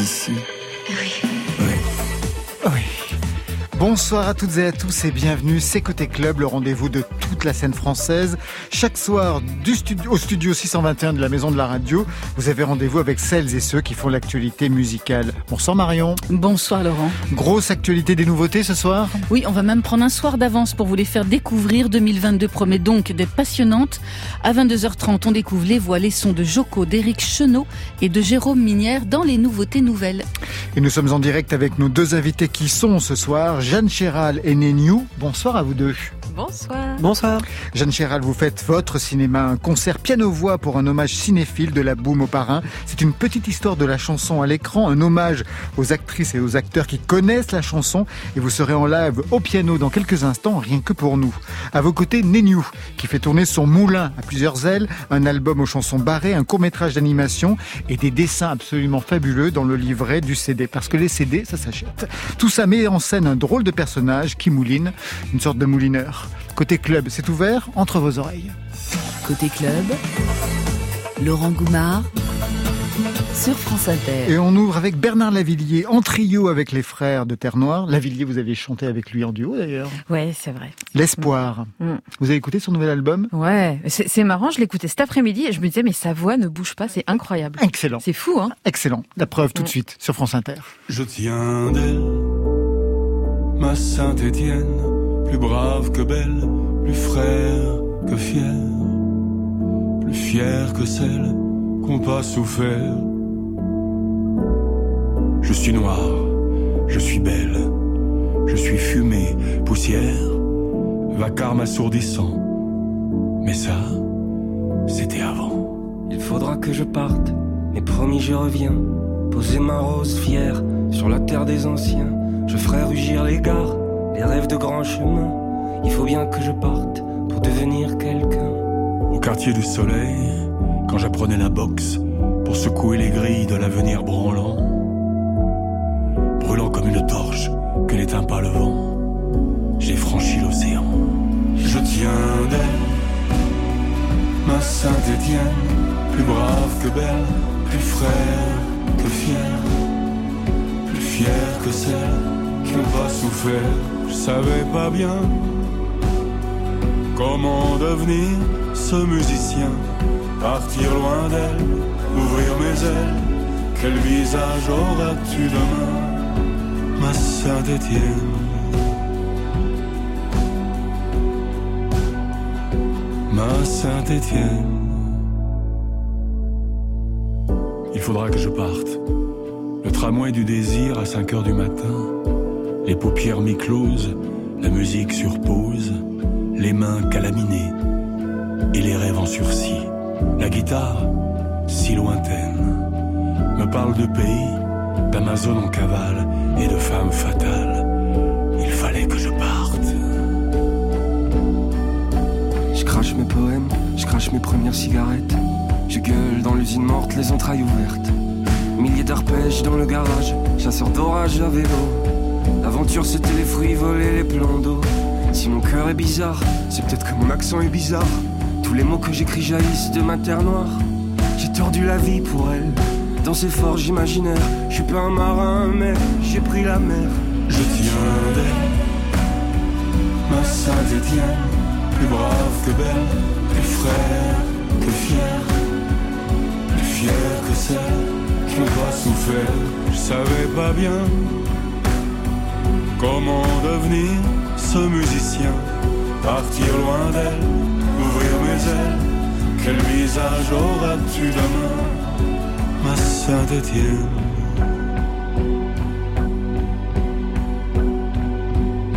ici. Bonsoir à toutes et à tous et bienvenue. C'est Côté Club, le rendez-vous de toute la scène française. Chaque soir, du studio, au studio 621 de la Maison de la Radio, vous avez rendez-vous avec celles et ceux qui font l'actualité musicale. Bonsoir Marion. Bonsoir Laurent. Grosse actualité des nouveautés ce soir? Oui, on va même prendre un soir d'avance pour vous les faire découvrir. 2022 promet donc d'être passionnante. À 22h30, on découvre les voix, les sons de Joko, d'Éric Chenot et de Jérôme Minière dans les nouveautés nouvelles. Et nous sommes en direct avec nos deux invités qui sont ce soir Jeanne Chéral et Néniou. Bonsoir à vous deux. Bonsoir. Bonsoir. Jeanne Chéral, vous faites votre cinéma, un concert piano-voix pour un hommage cinéphile de la boum au parrain. C'est une petite histoire de la chanson à l'écran, un hommage aux actrices et aux acteurs qui connaissent la chanson et vous serez en live au piano dans quelques instants, rien que pour nous. À vos côtés, Néniou, qui fait tourner son moulin à plusieurs ailes, un album aux chansons barrées, un court-métrage d'animation et des dessins absolument fabuleux dans le livret du CD. Parce que les CD, ça s'achète. Tout ça met en scène un drôle de personnage qui mouline, une sorte de moulineur. Côté club, c'est ouvert entre vos oreilles. Côté club, Laurent Goumard sur France Inter. Et on ouvre avec Bernard Lavillier en trio avec les frères de Terre Noire. Lavillier, vous avez chanté avec lui en duo d'ailleurs. Ouais, c'est vrai. L'espoir. Mm. Vous avez écouté son nouvel album? Ouais, c'est c'est marrant, je l'écoutais cet après-midi et je me disais mais sa voix ne bouge pas, c'est incroyable. Excellent. C'est fou hein? Excellent. La preuve tout de Mm. suite sur France Inter. Je tiens d'elle, ma Saint-Étienne, plus brave que belle, plus frère que fier, plus fier que celle qu'on pas souffert. Je suis noir, je suis belle, je suis fumée, poussière, vacarme assourdissant. Mais ça, c'était avant. Il faudra que je parte, mais promis je reviens. Poser ma rose fière sur la terre des anciens. Je ferai rugir les gares, les rêves de grands chemins. Il faut bien que je parte pour devenir quelqu'un. Au quartier du soleil, quand j'apprenais la boxe pour secouer les grilles de l'avenir branlant, brûlant comme une torche que n'éteint pas le vent, j'ai franchi l'océan. Je tiens d'elle, ma Saint-Étienne, plus brave que belle, plus frère que fier, plus fier que celle qui pas souffert. Je savais pas bien comment devenir ce musicien, partir loin d'elle, ouvrir mes ailes. Quel visage auras-tu demain, ma Saint-Étienne? Ma Saint-Étienne. Il faudra que je parte. Le tramway du désir à 5 heures du matin. Les paupières mi-closes, la musique sur pause, les mains calaminées et les rêves en sursis. La guitare, si lointaine, me parle de pays, d'Amazon en cavale et de femmes fatales. Il fallait que je parte. Je crache mes poèmes, je crache mes premières cigarettes. Je gueule dans l'usine morte, les entrailles ouvertes. Milliers d'arpèges dans le garage, chasseur d'orage à vélo. L'aventure c'était les fruits volés, les plans d'eau. Si mon cœur est bizarre, c'est peut-être que mon accent est bizarre. Tous les mots que j'écris jaillissent de ma terre noire. J'ai tordu la vie pour elle, dans ces forges imaginaires. Je suis pas un marin, mais j'ai pris la mer. Je tiens d'elle, ma Saint-Étienne, plus brave que belle, plus frère que fier, plus fier que celle pas souffert. Je savais pas bien comment devenir ce musicien, partir loin d'elle, ouvrir mes ailes. Quel visage auras-tu demain, ma Saint-Étienne?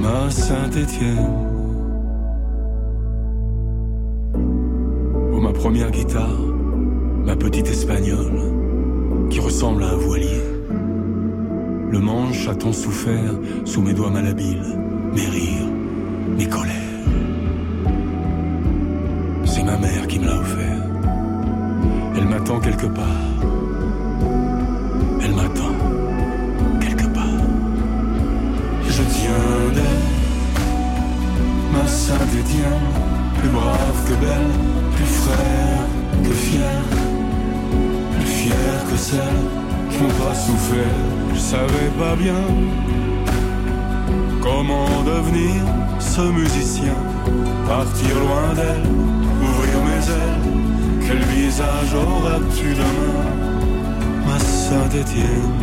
ma Saint-Étienne. Oh, ma première guitare, ma petite espagnole, ressemble à un voilier. Le manche a tant souffert sous mes doigts malhabiles, mes rires, mes colères. C'est ma mère qui me l'a offert. Elle m'attend quelque part. Souffert, je savais pas bien comment devenir ce musicien, partir loin d'elle, ouvrir mes ailes. Quel visage auras-tu demain, ma Saint-Étienne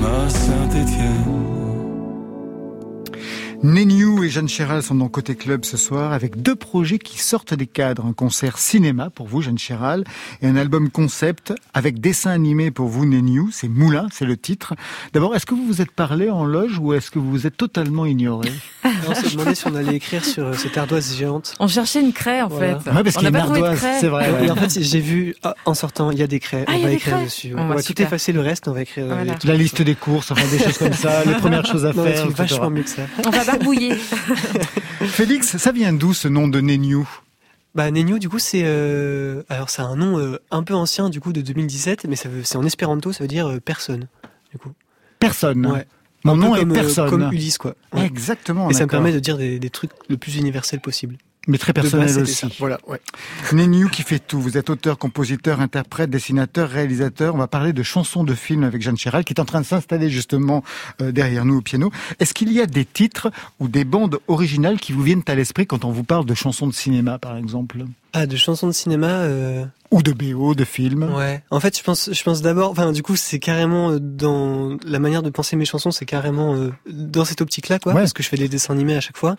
Ma Saint-Étienne Neniu et Jeanne Chéral sont dans Côté Club ce soir avec deux projets qui sortent des cadres. Un concert cinéma pour vous, Jeanne Chéral, et un album concept avec dessin animé pour vous, Neniu. C'est Moulin, c'est le titre. D'abord, est-ce que vous vous êtes parlé en loge ou est-ce que vous vous êtes totalement ignoré? On s'est demandé si on allait écrire sur euh, cette ardoise géante. On cherchait une craie en Voilà. fait. Ouais, parce on qu'il y a pas trouvé de ardoise, craie. c'est vrai. Et en fait, j'ai vu ah, en sortant, il y a des craies. Ah, on va écrire craies dessus. On va tout effacer le reste, on va écrire. euh, Voilà. La liste des courses, enfin des choses comme ça, les premières choses à Non, faire. vachement mieux que ça. Félix, ça vient d'où ce nom de Neniu Bah Nenio, du coup, c'est euh, alors c'est un nom euh, un peu ancien du coup de 2017, mais ça veut, c'est en espéranto, ça veut dire euh, personne. Du coup. Personne. Ouais. Mon Un peu nom est comme, euh, personne. Comme Ulysse, quoi. Ouais. Exactement. Et ça me permet de dire des, des trucs le plus universel possible. Mais très base, personnel aussi. ça. Voilà, ouais. Neniu qui fait tout. Vous êtes auteur, compositeur, interprète, dessinateur, réalisateur. On va parler de chansons de films avec Jeanne Chéral qui est en train de s'installer justement euh, derrière nous au piano. Est-ce qu'il y a des titres ou des bandes originales qui vous viennent à l'esprit quand on vous parle de chansons de cinéma par exemple? Ah, de chansons de cinéma. euh, Ou de BO, de films Ouais. En fait, je pense, je pense d'abord, enfin, du coup, c'est carrément euh, dans la manière de penser mes chansons, c'est carrément euh, dans cette optique-là, quoi, Ouais. parce que je fais des dessins animés à chaque fois.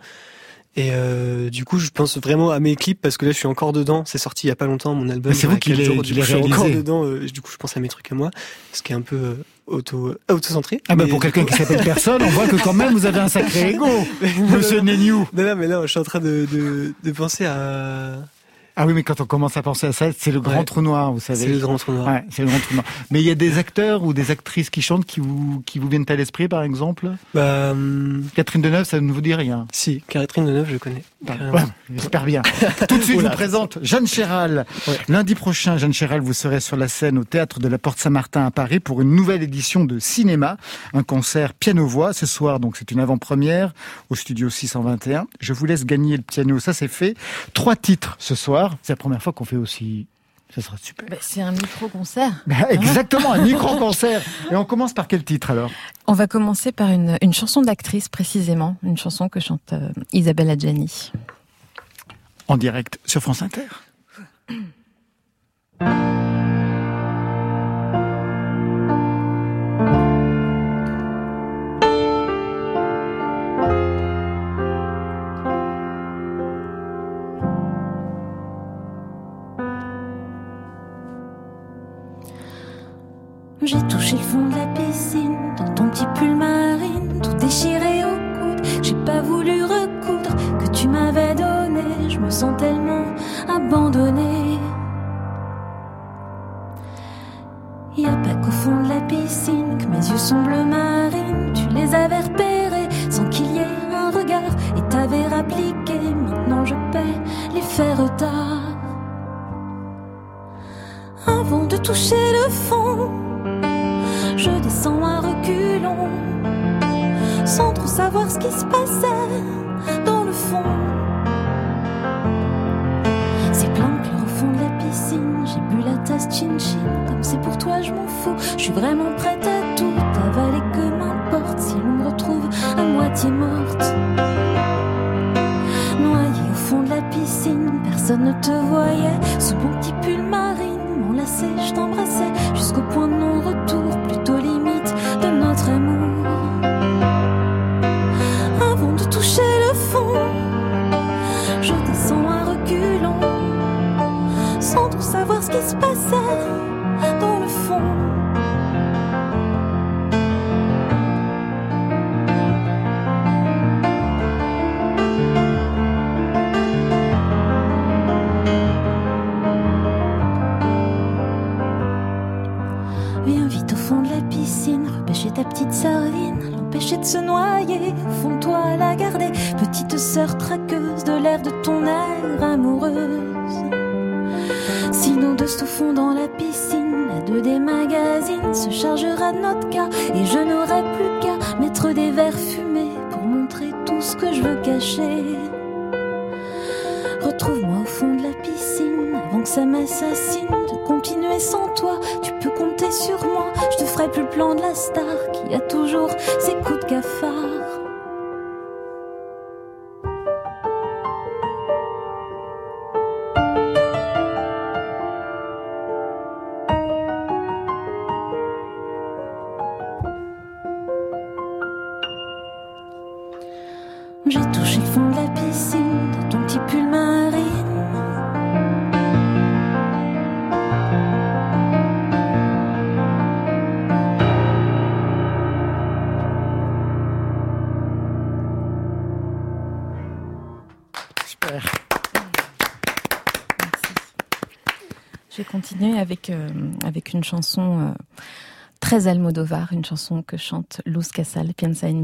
Et euh, du coup, je pense vraiment à mes clips parce que là, je suis encore dedans. C'est sorti il y a pas longtemps, mon album. C'est vous qui coup, je suis encore dedans. euh, du coup, je pense à mes trucs à moi, ce qui est un peu euh, auto, euh, auto-centré. Ah bah pour quelqu'un qui s'appelle personne, on voit que quand même vous avez un sacré ego, Monsieur Neniu. Non, non, mais là, je suis en train de, de, de penser à. Ah oui, mais quand on commence à penser à ça, c'est le grand Ouais. trou noir, vous C'est savez. le grand trou noir. Ouais, c'est le grand trou noir. Mais il y a des acteurs ou des actrices qui chantent qui vous qui vous viennent à l'esprit, par exemple? Bah, hum, Catherine Deneuve, ça ne vous dit rien. si, Catherine Deneuve, je connais. Ouais, J'espère bien. Tout de suite, je vous présente Jeanne Chéral. Lundi prochain, Jeanne Chéral, vous serez sur la scène au Théâtre de la Porte Saint-Martin à Paris pour une nouvelle édition de cinéma, un concert piano-voix. Ce soir, donc, c'est une avant-première au studio 621. Je vous laisse gagner le piano, ça c'est fait. Trois titres ce soir. C'est la première fois qu'on fait aussi. Ça sera super. Bah, c'est un micro-concert. Bah, exactement, un micro-concert. Et on commence par quel titre alors? On va commencer par une, une chanson d'actrice précisément, une chanson que chante euh, Isabelle Adjani. En direct sur France Inter. J'ai touché le fond de la piscine, dans ton petit pull marine, tout déchiré au coude. J'ai pas voulu recoudre que tu m'avais donné. Je me sens tellement abandonnée. Y a pas qu'au fond de la piscine que mes yeux sont bleu marine. Tu les avais repérés sans qu'il y ait un regard et t'avais rappliqué. Maintenant je paie les faits retard. Avant de toucher le fond, descends à reculons, sans trop savoir ce qui se passait dans le fond. C'est plein chlore au fond de la piscine, j'ai bu la tasse chin-chin, comme c'est pour toi je m'en fous, je suis vraiment prête à tout avaler que m'importe si l'on me retrouve à moitié morte. Noyée au fond de la piscine, personne ne te voyait, sous mon petit pull marine, m'enlacer, je t'embrassais, jusqu'au point de non-retour, avec, euh, avec une chanson euh, très Almodovar, une chanson que chante Luz Casal, Piensa en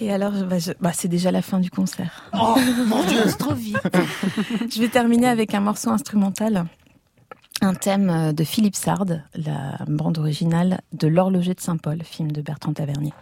Et alors, bah, bah, c'est déjà la fin du concert. Oh, mon Dieu, trop vite. Je vais terminer avec un morceau instrumental, un thème euh, de Philippe Sard, la bande originale de L'horloger de Saint-Paul, film de Bertrand Tavernier.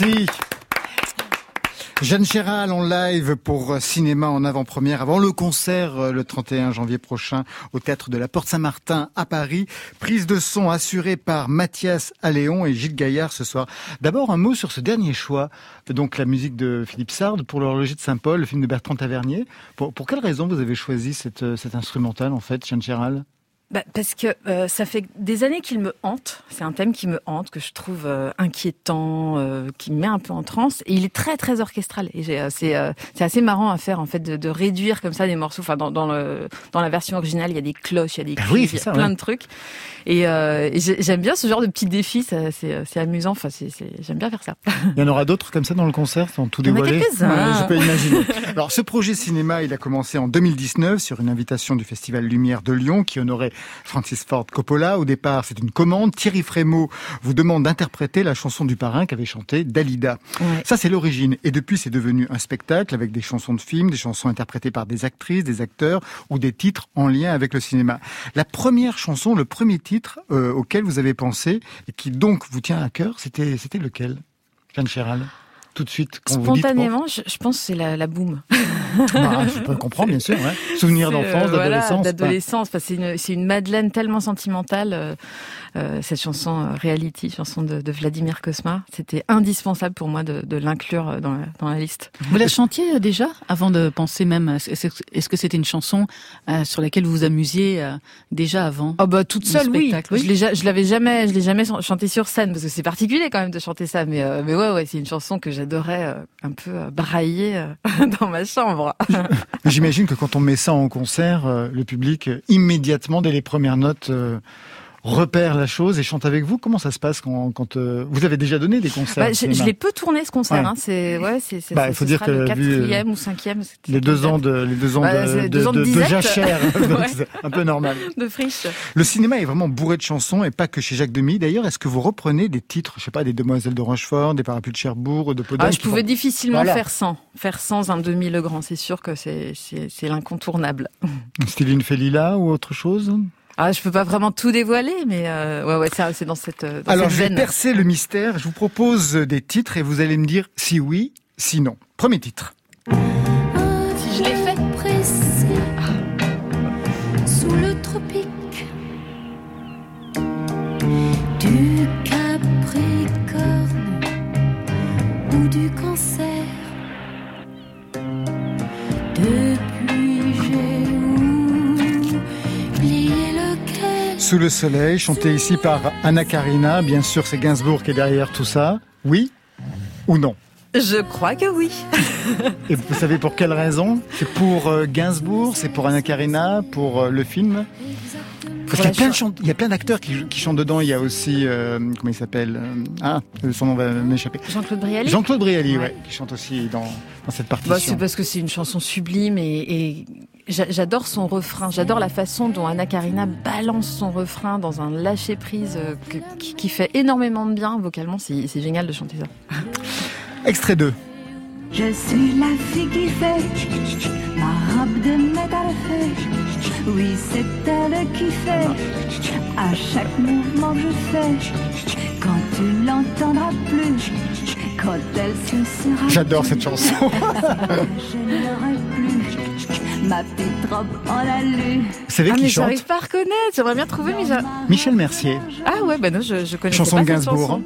Merci. Jeanne Chéral en live pour cinéma en avant-première avant le concert euh, le 31 janvier prochain au théâtre de la Porte Saint-Martin à Paris. Prise de son assurée par Mathias Alléon et Gilles Gaillard ce soir. D'abord un mot sur ce dernier choix, donc la musique de Philippe Sard pour l'horloger de Saint-Paul, le film de Bertrand Tavernier. Pour, quelle raison vous avez choisi cette, euh, cet instrumental en fait, Jeanne Chéral? Bah, parce que euh, ça fait des années qu'il me hante. C'est un thème qui me hante, que je trouve euh, inquiétant, euh, qui me met un peu en transe. Et il est très très orchestral. Et c'est assez marrant à faire en fait de, de, réduire comme ça des morceaux. Enfin dans dans, le, dans la version originale, il y a des cloches, il y a des ah oui, il y a plein de trucs. Et, et j'aime bien ce genre de petits défis. C'est amusant. Enfin j'aime bien faire ça. Il y en aura d'autres comme ça dans le concert, sans tout dévoiler? je peux imaginer. Alors ce projet cinéma, il a commencé en 2019 sur une invitation du Festival Lumière de Lyon qui honorait Francis Ford Coppola. Au départ, c'est une commande. Thierry Frémaux vous demande d'interpréter la chanson du parrain qu'avait chanté Dalida. Ça, c'est l'origine. Et depuis, c'est devenu un spectacle avec des chansons de films, des chansons interprétées par des actrices, des acteurs ou des titres en lien avec le cinéma. La première chanson, le premier titre euh, auquel vous avez pensé et qui donc vous tient à cœur, c'était c'était lequel? Jeanne Chéral tout de suite quand Spontanément, vous dites, je, pense que c'est la, la boum. bah, je peux comprendre, bien sûr. Ouais. Souvenir d'enfance, euh, d'adolescence. d'adolescence. c'est une, une madeleine tellement sentimentale. Euh, euh, cette chanson euh, Reality, chanson de, de Vladimir Kosma. C'était indispensable pour moi de, de l'inclure euh, dans la, dans la liste. Vous la chantiez déjà avant de penser même Est-ce que c'était une chanson sur laquelle vous vous amusiez déjà avant Oh bah toute seule, oui. oui. Je l'avais jamais, je l'ai jamais chanté sur scène parce que c'est particulier quand même de chanter ça. Mais mais ouais, ouais, c'est une chanson que j'adorais un peu brailler dans ma chambre. J'imagine que quand on met ça en concert, le public immédiatement dès les premières notes repère la chose et chante avec vous. Comment ça se passe quand, quand euh, vous avez déjà donné des concerts bah, Je, l'ai peu tourné ce concert. Hein. C'est ouais, c'est bah, il faut dire que le quatrième ou cinquième. Les deux ans de les deux ans bah, de, de, de, de jachère, c'est un peu normal. De friche. Le cinéma est vraiment bourré de chansons et pas que chez Jacques Demy. D'ailleurs, est-ce que vous reprenez des titres, je sais pas, des Demoiselles de Rochefort, des Parapluies de Cherbourg, de Podence ah, Je pouvais difficilement faire sans, faire sans un demi Legrand. C'est sûr que c'est c'est l'incontournable. Styline Félila ou autre chose? Ah, je peux pas vraiment tout dévoiler, mais euh, ouais, ouais, c'est dans cette. Dans Alors, cette je vais percer le mystère. Je vous propose des titres et vous allez me dire si oui, si non. Premier titre. Si je l'ai fait pressé sous le tropique du Capricorne ou du Cancer. Sous le soleil, chanté ici par Anna Karina. Bien sûr, c'est Gainsbourg qui est derrière tout ça. Oui ou non Je crois que oui. Et vous savez pour quelle raison? C'est pour euh, Gainsbourg, c'est pour Anna Karina, pour euh, le film? Parce qu'il y a plein de il y a plein d'acteurs qui, qui, chantent dedans. Il y a aussi, euh, comment il s'appelle? Ah, son nom va m'échapper. Jean-Claude Brialy. Jean-Claude Brialy, ouais. qui chante aussi dans, dans cette partie. Bah, c'est parce que c'est une chanson sublime et, et J'adore son refrain, j'adore la façon dont Anna Karina balance son refrain dans un lâcher prise euh, qui, fait énormément de bien vocalement. C'est génial de chanter ça. Extrait 2. Je suis la fille qui fait ma robe de métal fait. Oui, c'est elle qui fait à chaque mouvement que je fais. Quand tu l'entendras plus, quand elle se sera. J'adore cette chanson. je n'aurai plus ma petite robe en alu. Vous savez ah, qui mais chante J'arrive pas à reconnaître, j'aimerais bien trouver mais Michel Mercier. Ah ouais, bah non, je, je connais chanson pas de Gainsbourg.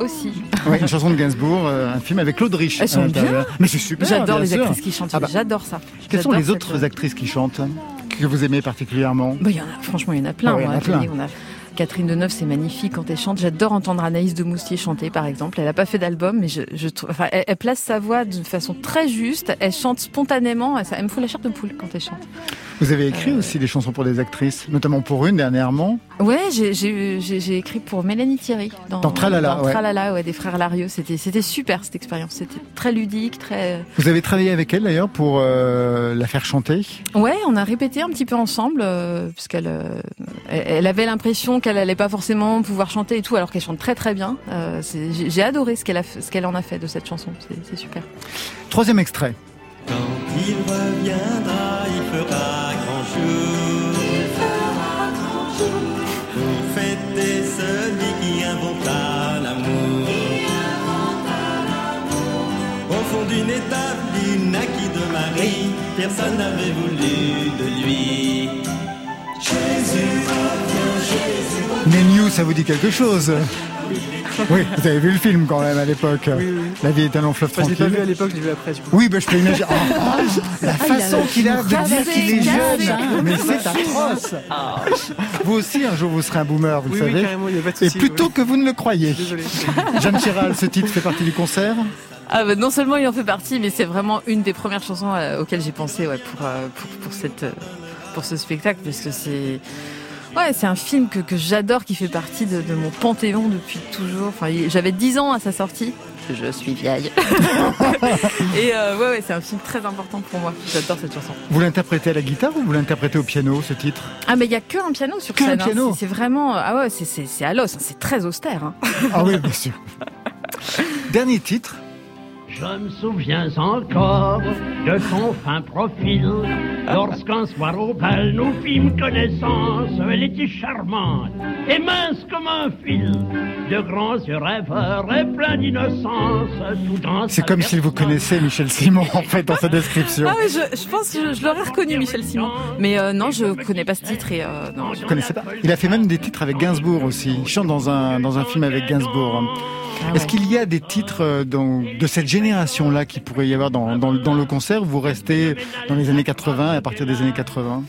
Aussi. Oui, une chanson de Gainsbourg, euh, un film avec Claude Rich. Elles sont bien. Mais c'est super. J'adore les actrices qui chantent. Ah bah. J'adore ça. Quelles sont les autres actrices qui chantent que vous aimez particulièrement? Bah, y en a, Franchement, il y en a plein. Ah y en a plein. Catherine Deneuve, c'est magnifique quand elle chante. J'adore entendre Anaïs de Moustier chanter, par exemple. Elle n'a pas fait d'album, mais elle, place sa voix d'une façon très juste. Elle chante spontanément. Elle, me fout la chair de poule quand elle chante. Vous avez écrit euh, aussi des chansons pour des actrices, notamment pour une dernièrement. Ouais, j'ai écrit pour Mélanie Thierry dans, dans Tralala, dans Tralala ouais, des frères Larieux. C'était c'était super cette expérience. C'était très ludique, très. Vous avez travaillé avec elle d'ailleurs pour euh, la faire chanter. Ouais, on a répété un petit peu ensemble euh, puisqu'elle elle avait l'impression qu'elle allait pas forcément pouvoir chanter et tout, alors qu'elle chante très très bien. Euh, J'ai adoré ce qu'elle a, ce qu'elle en a fait de cette chanson. C'est super. Troisième extrait. Quand il reviendra, il fera grand jour. Il fera grand jour. Pour fêter celui qui inventa l'amour. d'une étape, il naquit de Marie. Personne n'avait voulu de lui. Jésus revient, Jésus Nenyu, ça vous dit quelque chose? Oui, vous avez vu le film quand même à l'époque. Oui, oui. La vie est un long fleuve Enfin, je l'ai pas vu à tranquille. l'époque, je l'ai vu après. Du coup. Oui, ben je peux imaginer. Ah, ah, la façon qu'il a de dire qu'il est jeune, mais c'est atroce. Vous aussi, un jour, vous serez un boomer, vous Oui, le savez. carrément, il n'y a pas de Et plutôt que vous ne le croyez. Désolé. Jeanne Chiral, ce titre fait partie du concert. Ah bah, non seulement il en fait partie, mais c'est vraiment une des premières chansons euh, auxquelles j'ai pensé ouais, pour, euh, pour, pour, cette, euh, pour ce spectacle, parce que c'est... Ouais, c'est un film que, que j'adore, qui fait partie de, de mon panthéon depuis toujours. Enfin, j'avais 10 ans à sa sortie. Je suis vieille. Et euh, ouais, ouais, c'est un film très important pour moi. J'adore cette chanson. Vous l'interprétez à la guitare ou vous l'interprétez au piano, ce titre? Ah, mais il y a que un piano sur Que scène. hein. piano C'est- C'est vraiment... Ah ouais, c'est- c'est c'est à l'os. hein. C'est très austère. hein. Ah oui, bien sûr. Dernier titre. Je me souviens encore de ton fin profil. Lorsqu'un soir au bal nous fîmes connaissance, elle était charmante et mince comme un fil. De grands yeux rêveurs et plein d'innocence, tout dans C'est comme s'il vous connaissait Michel Simon, en fait, dans sa description. Ah je, je pense que je, je l'aurais reconnu, Michel Simon. Mais euh, non, je connais pas ce titre et euh, non. je- Vous connaissez pas Il a fait même des titres avec Gainsbourg aussi. Il chante dans un, dans un film avec Gainsbourg. Ah Est-ce qu'il y a des titres euh, dans, de cette génération-là qui pourrait y avoir dans, dans, dans le concert? Ou Vous restez dans les années 80 et à partir des années 80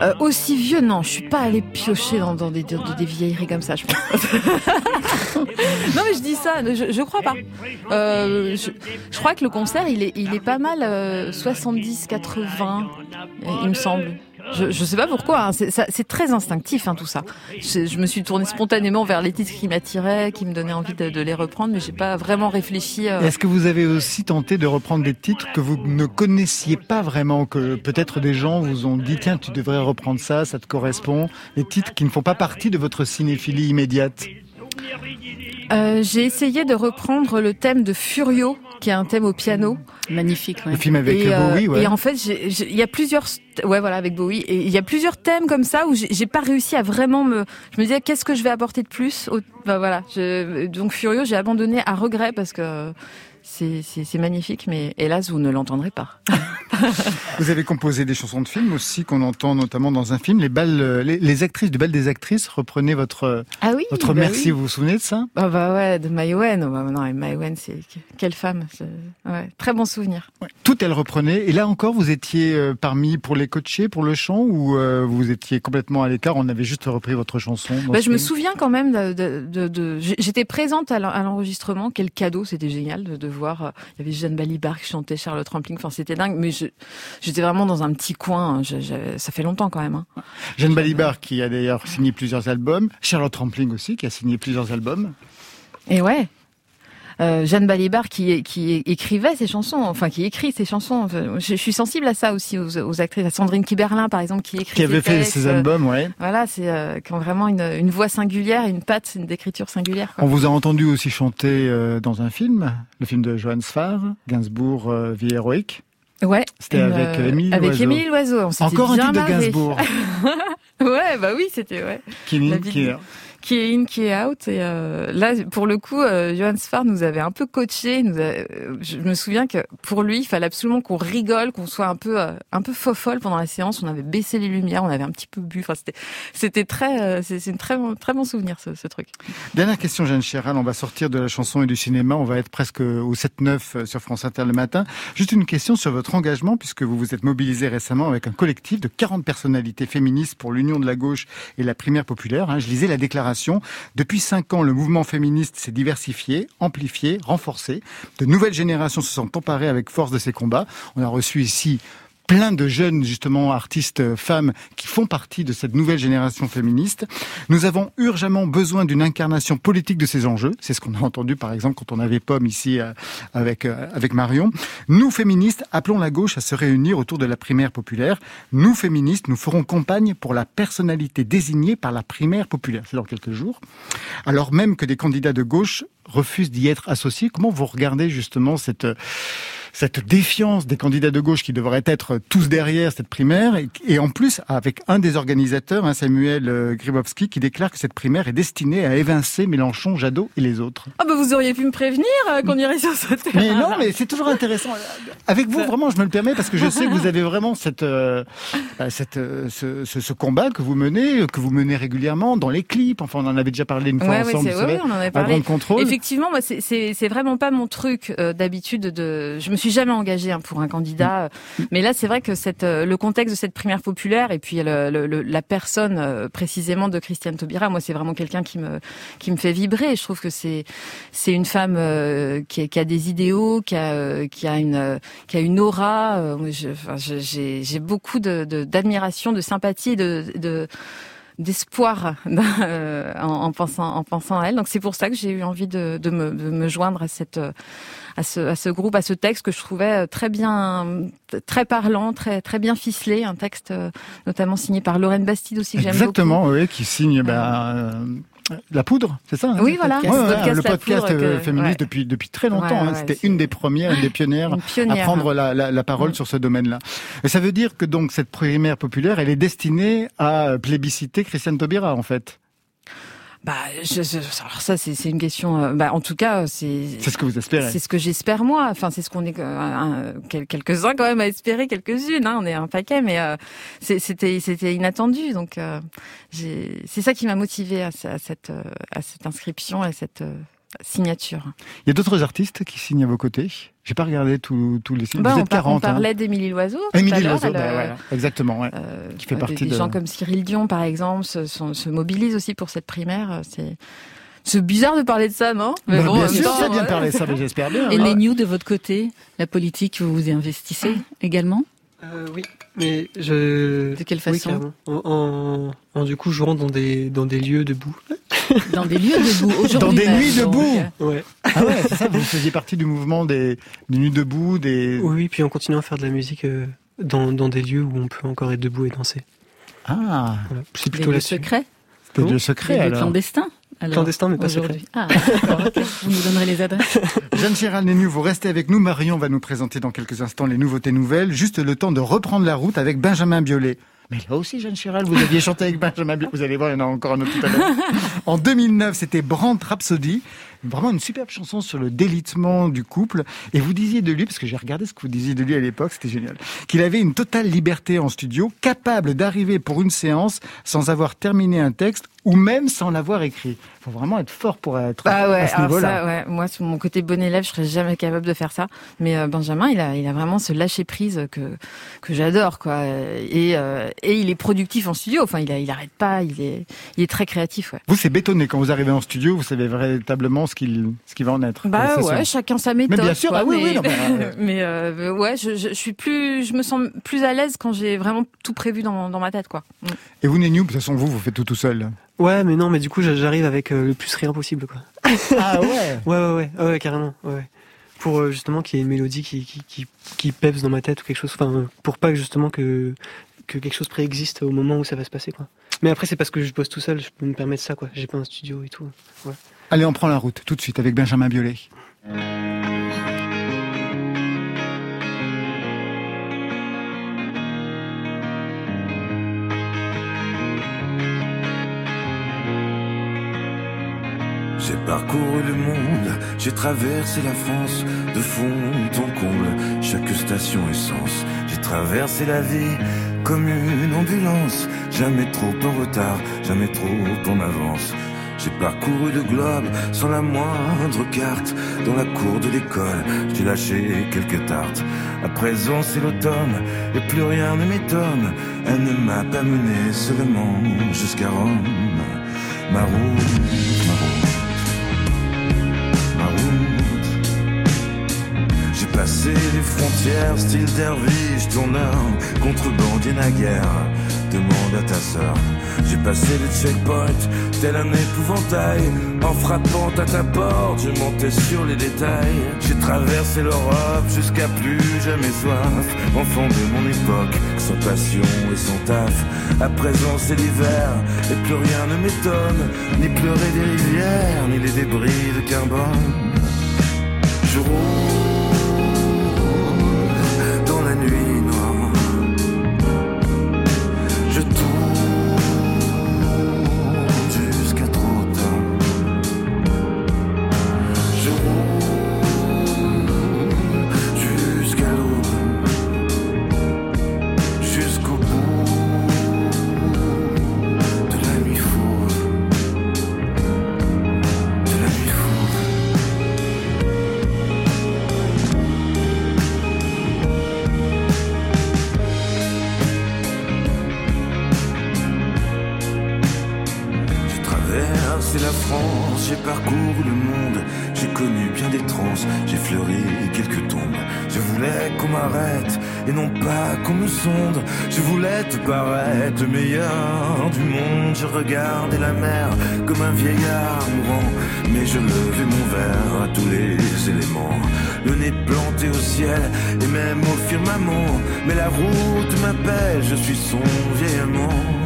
Euh, aussi vieux, non, je suis pas allée piocher dans, des, des vieilleries comme ça, je pense. non, mais je dis ça, je, je crois pas. Euh, je, je crois que le concert, il est, il est pas mal euh, 70-80, il me semble. Je, je sais pas pourquoi, hein, c'est très instinctif hein, tout ça. Je, je me suis tournée spontanément vers les titres qui m'attiraient, qui me donnaient envie de, de les reprendre, mais j'ai pas vraiment réfléchi. euh, Est-ce que vous avez aussi tenté de reprendre des titres que vous ne connaissiez pas vraiment, que peut-être des gens vous ont dit tiens tu devrais reprendre ça, ça te correspond, des titres qui ne font pas partie de votre cinéphilie immédiate? Euh, j'ai essayé de reprendre le thème de Furio, qui est un thème au piano. Magnifique, ouais. Le film avec et, euh, Bowie, ouais. et en fait, il y a plusieurs, ouais, voilà, avec Bowie, et il y a plusieurs thèmes comme ça où j'ai pas réussi à vraiment me. Je me disais, qu'est-ce que je vais apporter de plus au- bah, voilà. Je, donc Furio, j'ai abandonné à regret parce que c'est magnifique, mais hélas, vous ne l'entendrez pas. Vous avez composé des chansons de films aussi qu'on entend notamment dans un film. Les balles, euh, les, les actrices du bal des actrices reprenaient votre Ah oui. votre bah merci. oui. Vous vous souvenez de ça? Ah bah ouais, de Maïwen. Oh bah non, Maïwen, c'est quelle femme. Ouais, très bon souvenir. Ouais. Tout elle reprenait. Et là encore, vous étiez euh, parmi pour les coacher pour le chant ou euh, vous étiez complètement à l'écart On avait juste repris votre chanson. Bah, je me souviens quand même de, de, de, de- j'ai- j'étais présente à l'en- à l'enregistrement. Quel cadeau, c'était génial de, de voir. euh, Il y avait Jeanne Balibar qui chantait Charlotte Rampling. Enfin, c'était dingue. Mais j'étais vraiment dans un petit coin. hein. Je- je- ça fait longtemps quand même. hein. Jeanne Balibar qui a d'ailleurs signé plusieurs albums. Charlotte Rampling aussi qui a signé plusieurs albums. Et ouais. Euh, Jeanne Balibar qui, qui écrivait ses chansons, enfin qui écrit ses chansons. Je, je suis sensible à ça aussi aux, aux actrices, à Sandrine Kiberlin par exemple qui écrit Qui avait ses fait textes. ses albums, ouais. Voilà, c'est euh, qui ont vraiment une, une voix singulière, une patte, une d'écriture singulière. Quoi. On vous a entendu aussi chanter euh, dans un film, le film de Johannes Farr, Gainsbourg, euh, Vie héroïque. Ouais. C'était avec euh, Émilie Avec Loiseau. Émilie Loiseau. On Encore un bien titre de. Gainsbourg. ouais, bah oui, c'était ouais. qui, qui Qui est in, qui est out. Et euh, là, pour le coup, euh, Johan Sfar nous avait un peu coaché. Euh, je me souviens que pour lui, il fallait absolument qu'on rigole, qu'on soit un peu, euh, un peu fofolle pendant la séance. On avait baissé les lumières, on avait un petit peu bu. Enfin, c'était, c'était très, euh, c'est une très, très bon souvenir ce, ce truc. Dernière question, Jeanne Chéral. On va sortir de la chanson et du cinéma. On va être presque au 7-9 sur France Inter le matin. Juste une question sur votre engagement, puisque vous vous êtes mobilisé récemment avec un collectif de 40 personnalités féministes pour l'Union de la gauche et la primaire populaire. hein. Je lisais la déclaration. Depuis cinq ans, le mouvement féministe s'est diversifié, amplifié, renforcé. De nouvelles générations se sont emparées avec force de ces combats. On a reçu ici plein de jeunes justement artistes euh, femmes qui font partie de cette nouvelle génération féministe. Nous avons urgemment besoin d'une incarnation politique de ces enjeux. C'est ce qu'on a entendu par exemple quand on avait Pomme ici euh, avec euh, avec Marion. Nous féministes appelons la gauche à se réunir autour de la primaire populaire. Nous féministes, nous ferons campagne pour la personnalité désignée par la primaire populaire. C'est dans quelques jours. Alors même que des candidats de gauche refusent d'y être associés. Comment vous regardez justement cette cette défiance des candidats de gauche qui devraient être tous derrière cette primaire, et, et en plus avec un des organisateurs, hein, Samuel euh, Gribowski, qui déclare que cette primaire est destinée à évincer Mélenchon, Jadot et les autres. Ah bah vous auriez pu me prévenir euh, qu'on irait sur ce terrain. Mais non, mais c'est toujours intéressant. Avec vous, vraiment, je me le permets parce que je sais que vous avez vraiment cette, euh, euh, cette, euh, ce, ce, ce combat que vous menez, que vous menez régulièrement dans les clips. Enfin, on en avait déjà parlé une fois Ouais, ensemble. c'est- savez, ouais, on en avait parlé. Effectivement, moi, c'est- c'est c'est vraiment pas mon truc euh, d'habitude. De, je me suis jamais engagée hein, pour un candidat, euh, mais là, c'est vrai que cette, euh, le contexte de cette primaire populaire et puis le, le- le- la personne euh, précisément de Christiane Taubira, moi, c'est vraiment quelqu'un qui me qui me fait vibrer. Je trouve que c'est c'est une femme euh, qui, a- qui a des idéaux, qui a euh, qui a une euh, qui a une aura. euh, je- enfin, je- j'ai j'ai beaucoup de de- d'admiration, de, sympathie, de, de d'espoir euh, en, en pensant en pensant à elle. Donc c'est pour ça que j'ai eu envie de, de, me, de me joindre à cette euh, à ce, à ce groupe, à ce texte que je trouvais euh, très bien, très parlant, très très bien ficelé, un texte euh, notamment signé par Lorraine Bastide aussi que j'aime beaucoup. Exactement, oui, qui signe euh, la poudre, c'est ça hein, Oui, voilà, podcast. Ouais, podcast le podcast que- euh, féministe ouais. depuis depuis très longtemps. Ouais, hein. C'était une des premières, une des pionnières, Une pionnière. à prendre la, la, la parole sur ce domaine-là. Et ça veut dire que donc cette primaire populaire, elle est destinée à plébisciter Christiane Taubira, en fait. Bah, je, je- alors ça c'est c'est une question. euh, Bah, en tout cas, c'est C'est ce que vous espérez. C'est ce que j'espère moi. Enfin, c'est ce qu'on est euh, un- quel- quelques-uns quand même à espérer, quelques-unes. Hein, on est un paquet, mais euh, c'était c'était inattendu. Donc, euh, c'est ça qui m'a motivé à, ce- à cette euh, à cette inscription, à cette euh, signature. Il y a d'autres artistes qui signent à vos côtés. J'ai pas regardé tous les signes. Bah, vous on, êtes par- 40. on hein. parlait d'Émilie Loiseau. Émilie Loiseau, elle, bah, euh, exactement, ouais. euh, qui fait des- partie des, de. gens comme Cyril Dion, par exemple, se, sont- se mobilisent aussi pour cette primaire. C'est c'est bizarre de parler de ça, non? Bah, bon, en bien sûr, c'est bien ouais. de parler de ça, mais j'espère bien. Et les news de votre côté, la politique, vous vous y investissez également? Euh, oui, mais je. De quelle façon en, en, en, du coup jouant dans des dans des lieux debout. Dans des lieux debout, aujourd'hui Dans des même, nuits debout. Ouais. Ah ouais, c'est ça. Vous faisiez partie du mouvement des, des nuits debout, des. Oui, puis on continue à faire de la musique euh, dans, dans des lieux où on peut encore être debout et danser. Ah, Voilà. C'est Des plutôt lieux là-dessus. secrets c'était Comment du secret Des lieux alors. clandestins alors, Clandestin, mais pas aujourd'hui. Ah. Vous nous donnerez les adresses. Jeanne Chéral Nénu, vous restez avec nous. Marion va nous présenter dans quelques instants les nouveautés nouvelles. Juste le temps de reprendre la route avec Benjamin Biolay. Mais là aussi, Jeanne Chéral, vous aviez chanté avec Benjamin Biolay. Vous allez voir, il y en a encore un autre tout à l'heure. En 2009, c'était Brand Rhapsody. Vraiment une superbe chanson sur le délitement du couple. Et vous disiez de lui, parce que j'ai regardé ce que vous disiez de lui à l'époque, c'était génial, qu'il avait une totale liberté en studio, capable d'arriver pour une séance sans avoir terminé un texte ou même sans l'avoir écrit. Il faut vraiment être fort pour être Ah ouais, à ce niveau-là. ouais, moi, sur mon côté bon élève, je serais jamais capable de faire ça. Mais euh, Benjamin, il a, il a vraiment ce lâcher prise que que j'adore, quoi. Et euh, et il est productif en studio. Enfin, il a, il arrête pas. Il est, il est très créatif, ouais. Vous, c'est bétonné. Quand vous arrivez en studio, vous savez véritablement ce qu'il, ce qui va en être. Bah ouais, chacun sa méthode. Mais bien sûr, quoi, ah oui, mais, oui, non, mais, euh, mais, euh, ouais, je, je, je suis plus, je me sens plus à l'aise quand j'ai vraiment tout prévu dans, dans ma tête, quoi. Et vous, Néniou, de toute façon, vous, vous faites tout tout seul. Ouais, mais non, mais du coup j'a- j'arrive avec euh, le plus rien possible, quoi. Ah ouais Ouais, ouais, ouais, ouais, ouais, carrément. Ouais. Pour euh, justement qu'il y ait une mélodie qui qui qui, qui peps dans ma tête ou quelque chose. Enfin, pour pas que justement que que quelque chose préexiste au moment où ça va se passer, quoi. Mais après, c'est parce que je bosse tout seul, je peux me permettre ça, quoi. J'ai pas un studio et tout. Ouais. Allez, on prend la route tout de suite avec Benjamin Biolay. J'ai parcouru le monde, j'ai traversé la France de fond en comble, chaque station essence. J'ai traversé la vie comme une ambulance, jamais trop en retard, jamais trop en avance. J'ai parcouru le globe sans la moindre carte. Dans la cour de l'école, j'ai lâché quelques tartes. À présent c'est l'automne et plus rien ne m'étonne. Elle ne m'a pas mené seulement jusqu'à Rome. Ma route, ma route ma route. J'ai passé les frontières, style derviche, tourneur, contrebandier naguère. Demande à ta sœur. J'ai passé les checkpoints, tel un épouvantail. En frappant à ta porte, je montais sur les détails. J'ai traversé l'Europe jusqu'à plus jamais soif. Enfant de mon époque, sans passion et sans taf. À présent c'est l'hiver, et plus rien ne m'étonne. Ni pleurer des rivières, ni les débris de carbone. Je roule et non pas qu'on me sonde. Je voulais te paraître le meilleur du monde. Je regardais la mer comme un vieillard mourant, mais je levais mon verre à tous les éléments. Le nez planté au ciel et même au firmament. Mais la route m'appelle, je suis son vieil amant.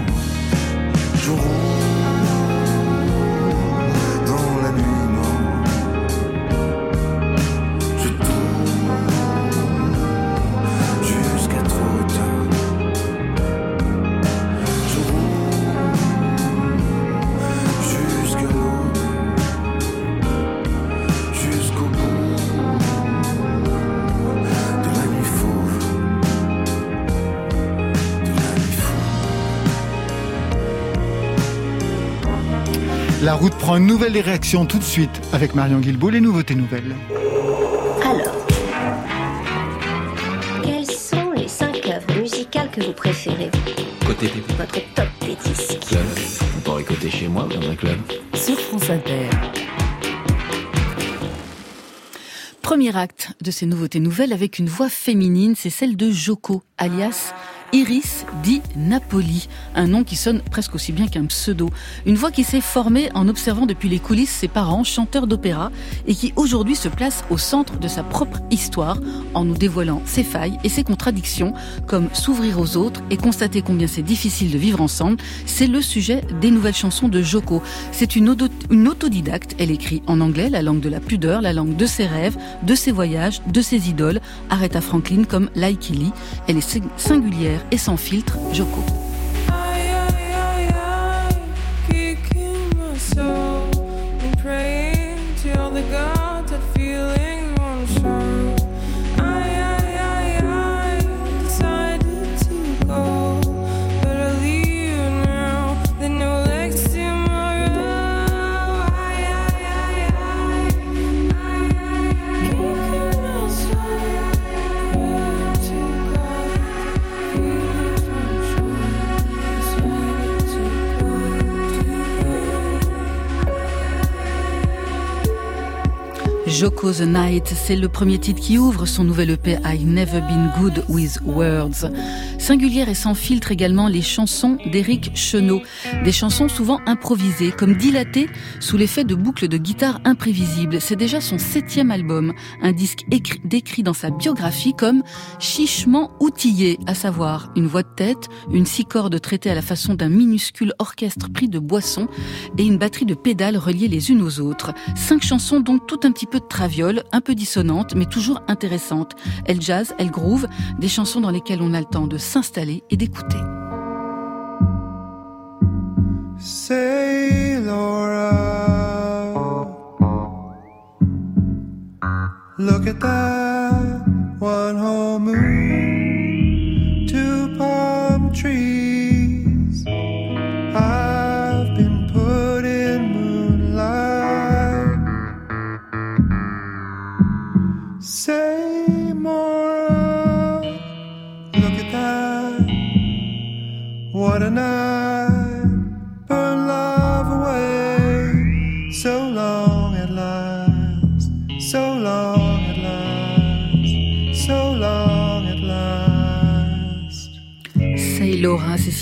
La route prend une nouvelle réaction tout de suite avec Marion Guilbault, les nouveautés nouvelles. Alors, quelles sont les cinq œuvres musicales que vous préférez? Côté pipi. Votre top des disques Club. On pourrait côté chez moi dans un club. Sur France Inter. Premier acte de ces nouveautés nouvelles avec une voix féminine, c'est celle de Joko, alias Iris dit Napoli, un nom qui sonne presque aussi bien qu'un pseudo. Une voix qui s'est formée en observant depuis les coulisses ses parents, chanteurs d'opéra, et qui aujourd'hui se place au centre de sa propre histoire en nous dévoilant ses failles et ses contradictions, comme s'ouvrir aux autres et constater combien c'est difficile de vivre ensemble. C'est le sujet des nouvelles chansons de Joko. C'est une, auto- une autodidacte. Elle écrit en anglais, la langue de la pudeur, la langue de ses rêves, de ses voyages, de ses idoles. Aretha Franklin comme Lee. Elle est sing- singulière et sans filtre. Joko. Joko the Night, c'est le premier titre qui ouvre son nouvel EP I Never Been Good with Words. Singulière et sans filtre également les chansons d'Éric Chenot. Des chansons souvent improvisées, comme dilatées sous l'effet de boucles de guitare imprévisibles. C'est déjà son septième album, un disque écrit- décrit dans sa biographie comme chichement outillé, à savoir une voix de tête, une six cordes traitée à la façon d'un minuscule orchestre pris de boissons et une batterie de pédales reliées les unes aux autres. Cinq chansons dont tout un petit peu de traviole, un peu dissonantes, mais toujours intéressantes. Elle jazz, elle groove, des chansons dans lesquelles on a le temps de s'installer et d'écouter. Say, Laura, look at that one whole moon, two palm trees. I've been put in moonlight. Say, Paraná.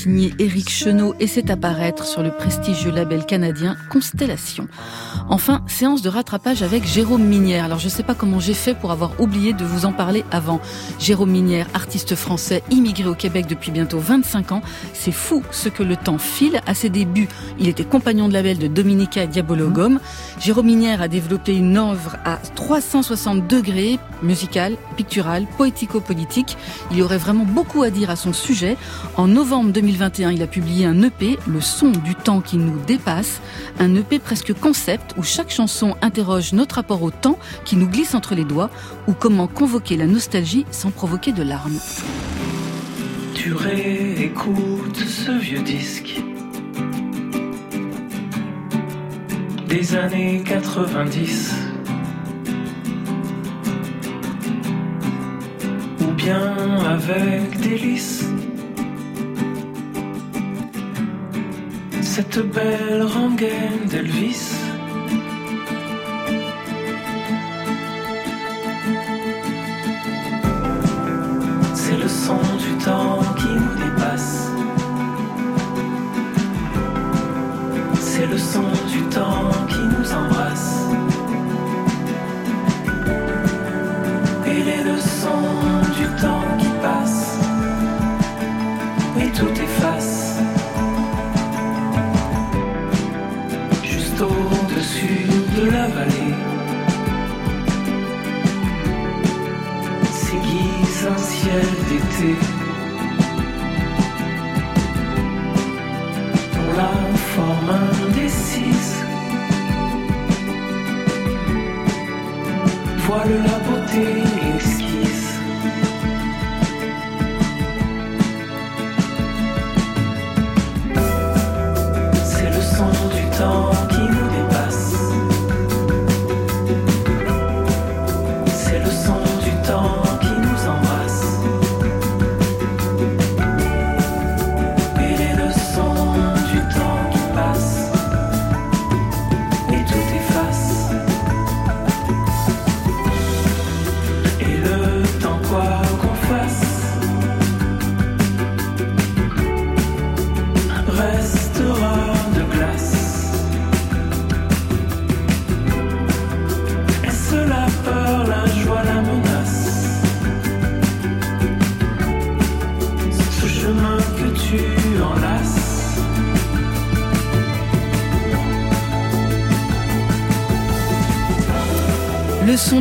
Signé Éric Chenot et c'est apparaître sur le prestigieux label canadien Constellation. Enfin, séance de rattrapage avec Jérôme Minière. Alors je sais pas comment j'ai fait pour avoir oublié de vous en parler avant. Jérôme Minière, artiste français, immigré au Québec depuis bientôt 25 ans. C'est fou ce que le temps file. À ses débuts, il était compagnon de label de Dominica Diabologum. Jérôme Minière a développé une œuvre à 360 degrés, musicale, picturale, poético-politique. Il y aurait vraiment beaucoup à dire à son sujet. En novembre 2021, il a publié un EP, Le son du temps qui nous dépasse, un EP presque concept où chaque chanson interroge notre rapport au temps qui nous glisse entre les doigts ou comment convoquer la nostalgie sans provoquer de larmes. Tu réécoutes ce vieux disque des années 90 ou bien avec délice cette belle rengaine d'Elvis. C'est le son du temps qui nous dépasse. C'est le son du temps qui nous embrasse.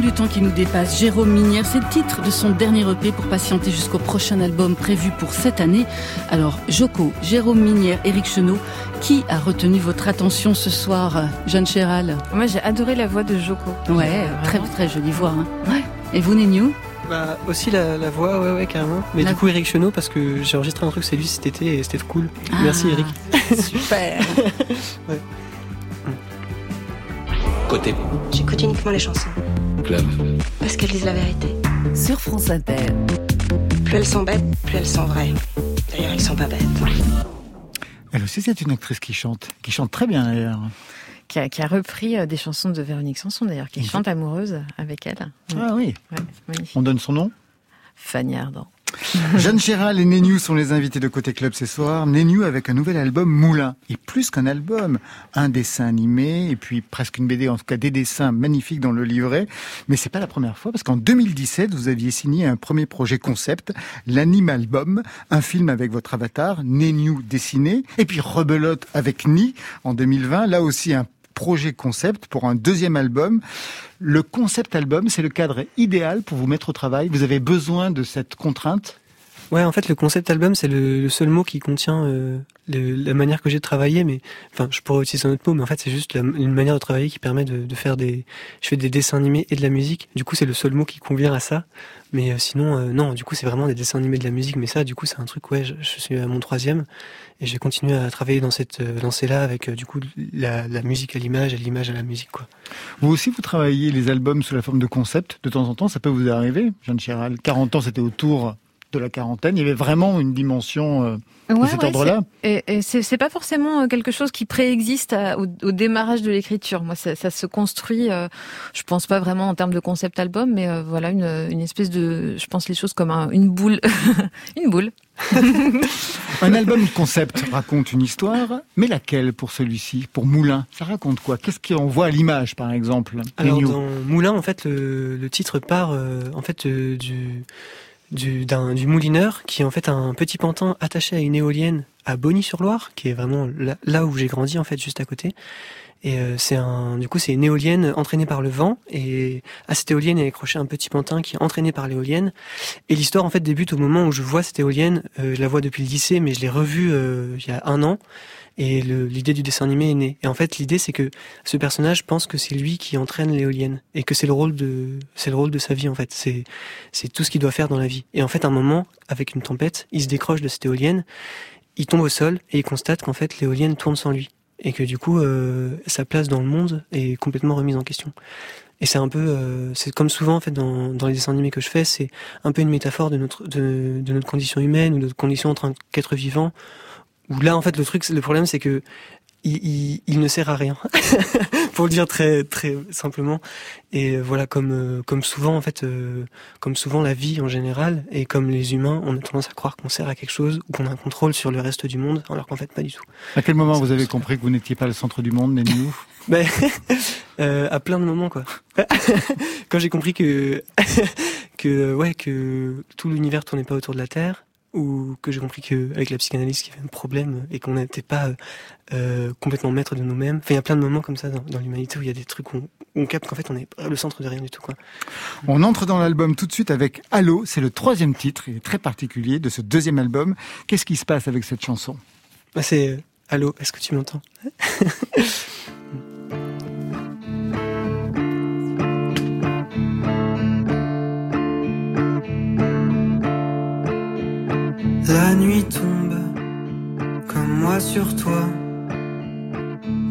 Du temps qui nous dépasse, Jérôme Minière, c'est le titre de son dernier EP pour patienter jusqu'au prochain album prévu pour cette année. Alors, Joko, Jérôme Minière, Éric Chenot, qui a retenu votre attention ce soir, Jeanne Chéral? Moi, j'ai adoré la voix de Joko. Ouais, Euh, très très jolie voix. hein. Ouais. Et vous, Néniou? Bah, aussi la, la voix, ouais, ouais, carrément. Mais La- du coup, Eric Chenot, parce que j'ai enregistré un truc, c'est lui cet été et c'était cool. Ah. Merci, Eric. Super. Côté J'écoute uniquement les chansons, club. parce qu'elles disent la vérité. Sur France Inter. Plus elles sont bêtes, plus elles sont vraies. D'ailleurs, ils sont pas bêtes. Elle aussi, c'est une actrice qui chante, qui chante très bien d'ailleurs. Qui a, qui a repris euh, des chansons de Véronique Sanson d'ailleurs, qui chante amoureuse avec elle. Ah oui. Ouais. On donne son nom? Fanny Ardant. Jeanne Chéral et Nénu sont les invités de Côté Club ce soir. Nénu avec un nouvel album Moulin. Et plus qu'un album, un dessin animé et puis presque une BD, en tout cas des dessins magnifiques dans le livret. Mais c'est pas la première fois parce qu'en 2017, vous aviez signé un premier projet concept, l'Animalbum, un film avec votre avatar, Nénu dessiné. Et puis Rebelote avec Ni en 2020. Là aussi un projet concept pour un deuxième album. Le concept album, c'est le cadre idéal pour vous mettre au travail. Vous avez besoin de cette contrainte? Ouais, en fait, le concept album, c'est le, seul mot qui contient euh, la manière que j'ai de travailler. Mais enfin, je pourrais utiliser un autre mot, mais en fait, c'est juste une manière de travailler qui permet de, de faire des. Je fais des dessins animés et de la musique. Du coup, c'est le seul mot qui convient à ça. Mais euh, sinon, euh, non. Du coup, c'est vraiment des dessins animés et de la musique. Mais ça, du coup, c'est un truc. Ouais, je, je suis à mon troisième et j'ai continué à travailler dans cette euh, lancée-là avec euh, du coup la, la musique à l'image et l'image à la musique, quoi. Vous aussi, vous travaillez les albums sous la forme de concept. De temps en temps, ça peut vous arriver, Jeanne Chéral? 40 ans, c'était autour de la quarantaine. Il y avait vraiment une dimension euh, de cet ouais, ordre-là. c'est- Et, et c'est c'est pas forcément euh, quelque chose qui préexiste à- au, au démarrage de l'écriture. Moi, ça, ça se construit. euh, je pense pas vraiment en termes de concept album, mais euh, voilà une, une espèce de. Je pense les choses comme un- une boule, une boule. Un album concept raconte une histoire, mais laquelle pour celui-ci Pour Moulin? Ça raconte quoi? Qu'est-ce qu'on voit à l'image, par exemple Alors dans Moulin, en fait, le, le titre part euh, en fait euh, du du, du moulineur qui est en fait un petit pantin attaché à une éolienne à Bonny-sur-Loire, qui est vraiment là, là où j'ai grandi en fait, juste à côté. Et euh, c'est un, du coup, c'est une éolienne entraînée par le vent. Et à cette éolienne est accroché un petit pantin qui est entraîné par l'éolienne. Et l'histoire en fait débute au moment où je vois cette éolienne. Euh, je la vois depuis le lycée, mais je l'ai revue euh, il y a un an. Et l'idée du dessin animé est née. Et en fait, l'idée c'est que ce personnage pense que c'est lui qui entraîne l'éolienne et que c'est le rôle de, c'est le rôle de sa vie en fait. C'est, c'est tout ce qu'il doit faire dans la vie. Et en fait, à un moment, avec une tempête, il se décroche de cette éolienne, il tombe au sol et il constate qu'en fait l'éolienne tourne sans lui et que du coup euh, sa place dans le monde est complètement remise en question. Et c'est un peu, euh, c'est comme souvent en fait dans, dans les dessins animés que je fais, c'est un peu une métaphore de notre de, de notre condition humaine ou de notre condition en tant qu'être vivant. Où là en fait le truc, le problème c'est que il, il, il ne sert à rien pour le dire très très simplement. Et voilà, comme comme souvent en fait, comme souvent la vie en général, et comme les humains, on a tendance à croire qu'on sert à quelque chose ou qu'on a un contrôle sur le reste du monde, alors qu'en fait pas du tout. À quel moment vous avez compris que vous n'étiez pas le centre du monde, Néniou ben, euh, à plein de moments quoi. Quand j'ai compris que que ouais que tout l'univers tournait pas autour de la Terre, ou que j'ai compris que avec la psychanalyse qu'il y avait un problème et qu'on n'était pas euh, complètement maître de nous-mêmes. Enfin, il y a plein de moments comme ça dans, l'humanité où il y a des trucs où on, capte qu'en fait on est le centre de rien du tout. Quoi. On entre dans l'album tout de suite avec Allo. C'est le troisième titre, il est très particulier de ce deuxième album. Qu'est-ce qui se passe avec cette chanson? Bah, C'est euh, Allo. Est-ce que tu m'entends? La nuit tombe comme moi sur toi,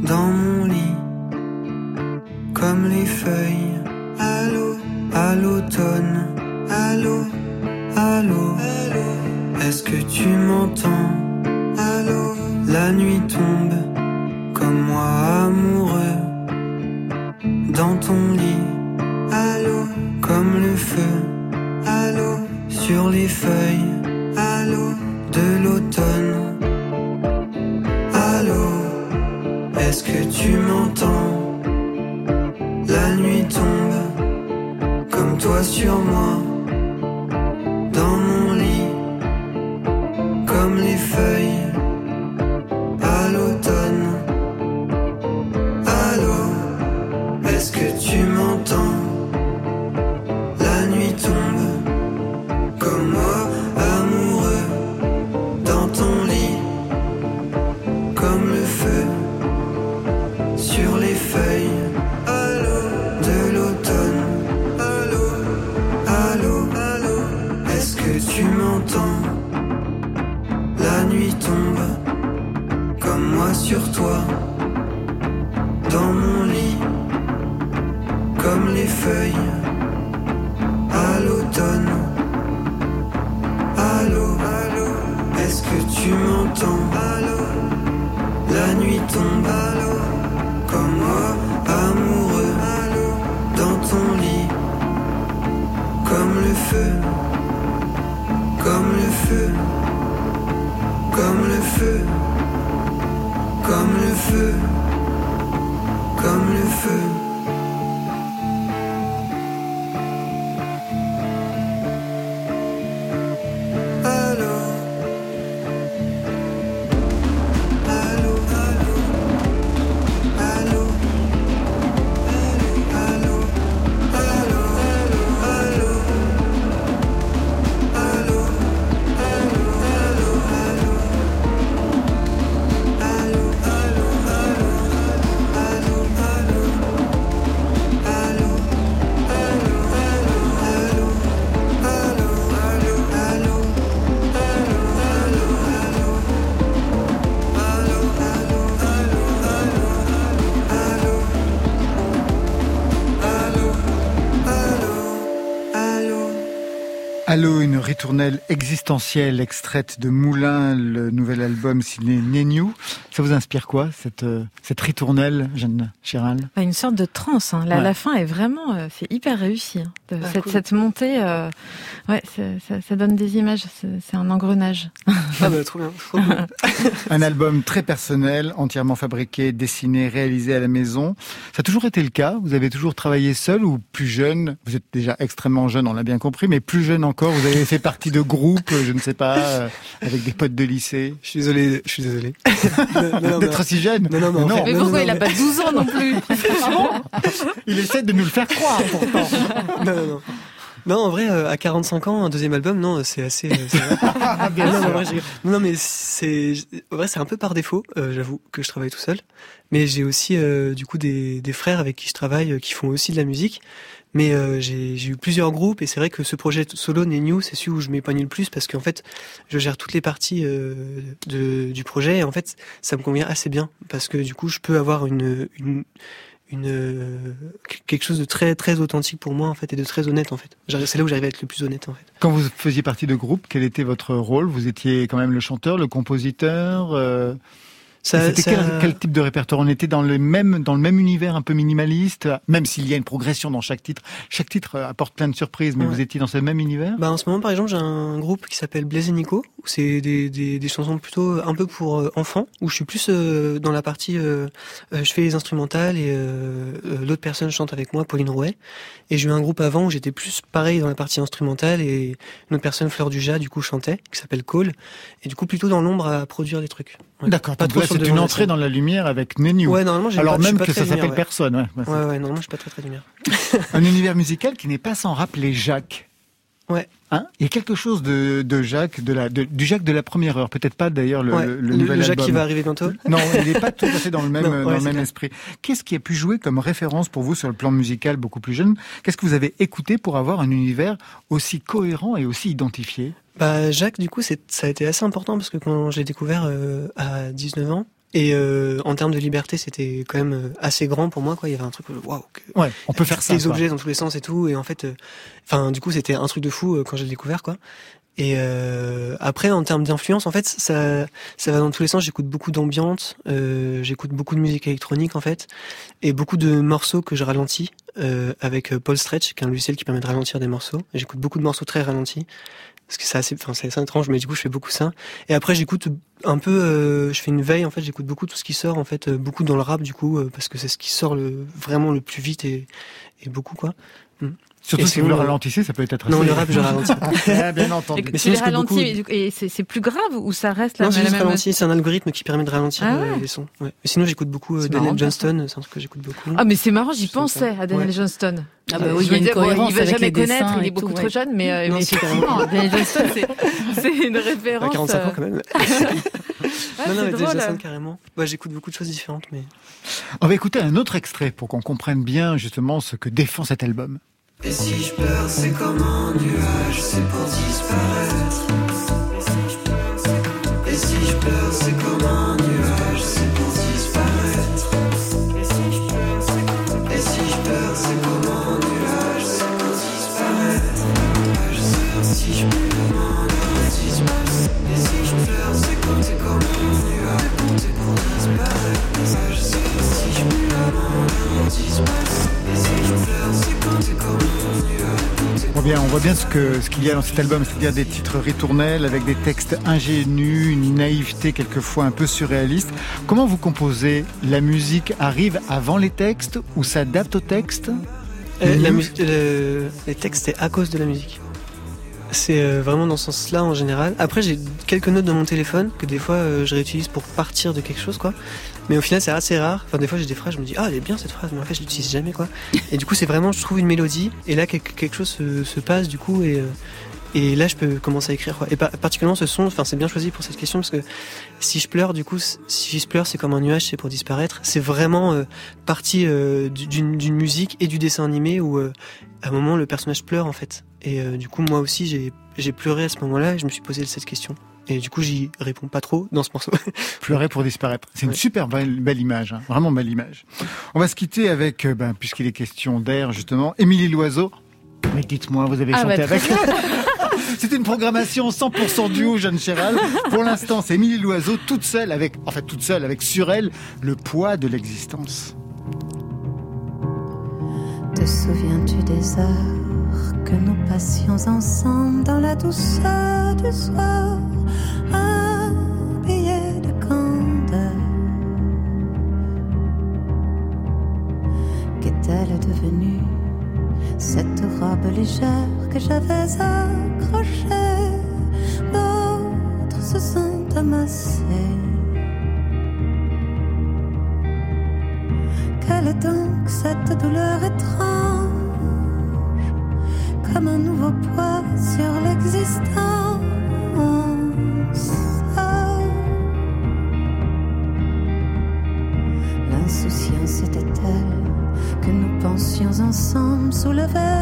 dans mon lit, comme les feuilles. Allô, à l'automne, allô, allô, est-ce que tu m'entends? Allô, la nuit tombe comme moi amoureux, dans ton lit, allô, comme le feu, allô, sur les feuilles allô de l'automne. Allô, est-ce que tu m'entends? La nuit tombe comme toi sur moi, dans mon lit, comme les feuilles existentielle extraite de Moulin, le nouvel album signé Néniou. Ça vous inspire quoi, cette, euh, cette ritournelle, Jeanne Chiral? Bah, Une sorte de transe. Hein. La, la, fin est vraiment, euh, c'est hyper réussi. Hein. De, ah, cette, cette, montée, euh, ouais, ça, ça, donne des images. C'est un engrenage. Ah bah, trop bien. Trop bien. un album très personnel, entièrement fabriqué, dessiné, réalisé à la maison. Ça a toujours été le cas? Vous avez toujours travaillé seul ou plus jeune? Vous êtes déjà extrêmement jeune, on l'a bien compris, mais plus jeune encore vous avez fait partie de groupes, je ne sais pas, euh, avec des potes de lycée. Je suis désolé, je suis désolé. D'être si jeune. Non, non, non. mais pourquoi il n'a pas 12 ans non plus Il essaie de nous le faire croire, pourtant. Non, non, non. Non, en vrai, euh, à 45 ans, un deuxième album, non, c'est assez. Euh, non, non, mais c'est, en vrai, c'est un peu par défaut. J'avoue que je travaille tout seul, mais j'ai aussi du coup des, des frères avec qui je travaille qui font aussi de la musique. Mais euh, j'ai eu plusieurs groupes et c'est vrai que ce projet solo New, c'est celui où je m'épanouis le plus parce qu'en fait, je gère toutes les parties euh, de, du projet et en fait, ça me convient assez bien parce que du coup, je peux avoir une, une, une euh, quelque chose de très très authentique pour moi en fait et de très honnête en fait. C'est là où j'arrive à être le plus honnête en fait. Quand vous faisiez partie de groupe, quel était votre rôle? Vous étiez quand même le chanteur, le compositeur Ça, c'était quel, quel, type de répertoire? On était dans le même dans le même univers un peu minimaliste, même s'il y a une progression dans chaque titre. Chaque titre apporte plein de surprises, mais vous étiez dans ce même univers? Bah en ce moment, par exemple, j'ai un groupe qui s'appelle Blaise et Nico, où c'est des, des, des, chansons plutôt un peu pour euh, enfants, où je suis plus euh, dans la partie, euh, je fais les instrumentales et l'autre personne chante avec moi, Pauline Rouet. Et j'ai eu un groupe avant où j'étais plus pareil dans la partie instrumentale et une autre personne, Fleur Dujas, du coup chantait, qui s'appelle Cole, et du coup plutôt dans l'ombre à produire des trucs. D'accord. Pas trop c'est une entrée dans la lumière avec Nenu. Ouais, normalement, Alors pas, même pas que ça s'appelle ouais. personne. Ouais, ouais, ouais, normalement, je suis pas très très lumière. un univers musical qui n'est pas sans rappeler Jacques. Ouais. Hein il y a quelque chose de, de Jacques, de la, de, du Jacques de la première heure. Peut-être pas d'ailleurs le, ouais, le, le, nouvel le Jacques album. qui va arriver bientôt. Non, il n'est pas tout à fait dans le même, Non, dans ouais, le c'est même clair. esprit. Qu'est-ce qui a pu jouer comme référence pour vous sur le plan musical beaucoup plus jeune? Qu'est-ce que vous avez écouté pour avoir un univers aussi cohérent et aussi identifié? Bah Jacques, du coup, ça a été assez important parce que quand je l'ai découvert euh, à 19 ans, et euh, en termes de liberté, c'était quand même euh, assez grand pour moi. Quoi. Il y avait un truc, waouh, que- Ouais, on peut faire ça. des objets dans tous les sens et tout. Et en fait, euh, enfin, du coup, c'était un truc de fou euh, quand je l'ai découvert, quoi. Et euh, après, en termes d'influence, en fait, ça, ça va dans tous les sens. J'écoute beaucoup d'ambiance, euh, j'écoute beaucoup de musique électronique, en fait, et beaucoup de morceaux que je ralentis euh, avec Paul Stretch, qui est un logiciel qui permet de ralentir des morceaux. J'écoute beaucoup de morceaux très ralentis, parce que c'est assez, enfin, c'est étrange, mais du coup, je fais beaucoup ça. Et après, j'écoute un peu, euh, je fais une veille, en fait, j'écoute beaucoup tout ce qui sort, en fait, euh, beaucoup dans le rap, du coup, euh, parce que c'est ce qui sort vraiment le plus vite et, et beaucoup, quoi. Mm. Surtout Et si vous le ralentissez, ça peut être assez... Non, le rap, je ralentis. Ah, bien entendu. Mais Tu les beaucoup- ralentis, mais du coup- et c'est plus grave ou ça reste la, Non, c'est la juste même ralenti, c'est un algorithme qui permet de ralentir Ah euh, ouais. les sons. Ouais. Mais sinon, j'écoute beaucoup euh, Daniel marrant, Johnston, c'est un truc que j'écoute beaucoup. Ah mais c'est marrant, j'y pensais à Daniel Ouais. Johnston. Ah bah Euh, oui, je il y a une cohérence il va avec jamais les connaître, il est beaucoup tout, trop jeune, mais, euh, Non, effectivement, Daniel Johnston, c'est- une À référence. 45 ans quand même. Ah, non, non, c'est mais Daniel drôle. Johnston carrément. J'écoute beaucoup de choses différentes, mais. On va écouter un autre extrait pour qu'on comprenne bien justement ce que défend cet album. Et si je pleure, c'est comme un nuage, c'est pour disparaître. Et si je pleure, c'est comme un nuage, c'est pour disparaître. Et si je pleure, c'est comme un nuage, c'est pour disparaître. Si je pleure, un nuage disparaît. Et si je pleure, c'est comme, c'est comme un nuage, c'est pour disparaître. Bien, on voit bien ce que ce qu'il y a dans cet album, c'est-à-dire des titres ritournels avec des textes ingénus, une naïveté quelquefois un peu surréaliste? Comment vous composez La musique? Arrive avant les textes ou s'adapte aux textes? Euh, la musique, le- les textes, c'est à cause de la musique. C'est euh, vraiment dans ce sens-là en général. Après, j'ai quelques notes dans mon téléphone que des fois euh, je réutilise pour partir de quelque chose, quoi. Mais au final, c'est assez rare. Enfin, des fois, j'ai des phrases, je me dis, ah, elle est bien cette phrase, mais en fait, je l'utilise jamais, quoi. Et du coup, c'est vraiment, je trouve une mélodie, et là, quelque, chose se, se passe, du coup, et, euh, et là, je peux commencer à écrire, quoi. Et par- particulièrement, ce son, enfin, c'est bien choisi pour cette question, parce que si je pleure, du coup, si je pleure, c'est comme un nuage, c'est pour disparaître. C'est vraiment euh, partie euh, du- d'une d'une musique et du dessin animé où, euh, à un moment, le personnage pleure, en fait. Et euh, du coup, moi aussi, j'ai j'ai pleuré à ce moment-là, et je me suis posé cette question. Et du coup, j'y réponds pas trop dans ce morceau. Pleurer pour disparaître. C'est une Ouais. super belle, belle image, hein, vraiment belle image. On va se quitter avec, euh, ben, puisqu'il est question d'air justement, Émilie Loiseau. Mais dites-moi, vous avez Ah, chanté bah, avec C'est une programmation 100% duo, Jeanne Chéral. Pour l'instant, c'est Émilie Loiseau toute seule avec, en fait, toute seule avec sur elle le poids de l'existence. Te souviens-tu des heures que nous passions ensemble dans la douceur du soir, Qu'est-elle devenue? Cette robe légère que j'avais accrochée D'autres se sont amassés. Quelle est donc cette douleur étrange Comme un nouveau poids sur l'existence? L'insouciance était-elle que nous pensions ensemble soulever de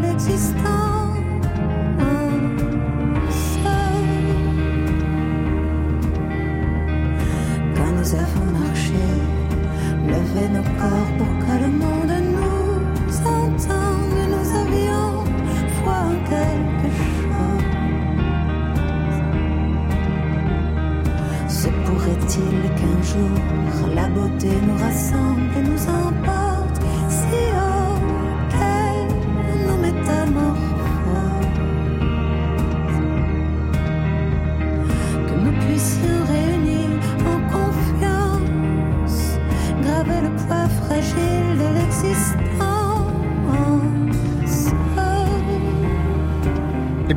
du poids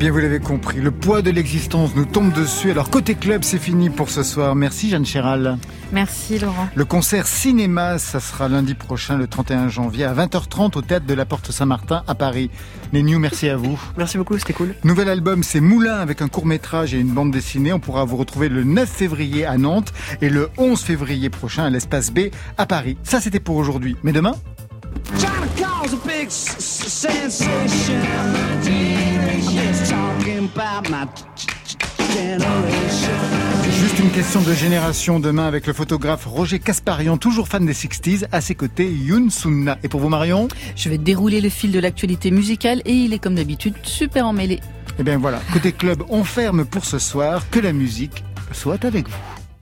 bien, vous l'avez compris, le poids de l'existence nous tombe dessus. Alors, côté club, c'est fini pour ce soir. Merci, Jeanne Chéral. Merci Laurent. Le concert cinéma, ça sera lundi prochain, le 31 janvier, à 20h30 au théâtre de la Porte Saint-Martin à Paris. Les News, merci à vous. Merci beaucoup, c'était cool. Nouvel album, c'est Moulin avec un court métrage et une bande dessinée. On pourra vous retrouver le 9 février à Nantes et le 11 février prochain à l'espace B à Paris. Ça, c'était pour aujourd'hui. Mais demain? China cause a big s- s- sensation. Just talking about my. Juste une question de génération demain avec le photographe Roger Casparian, toujours fan des 60s, à ses côtés Youn Sunna. Et pour vous Marion? Je vais dérouler le fil de l'actualité musicale et il est comme d'habitude super emmêlé. Eh bien voilà, côté club, on ferme pour ce soir. Que la musique soit avec vous.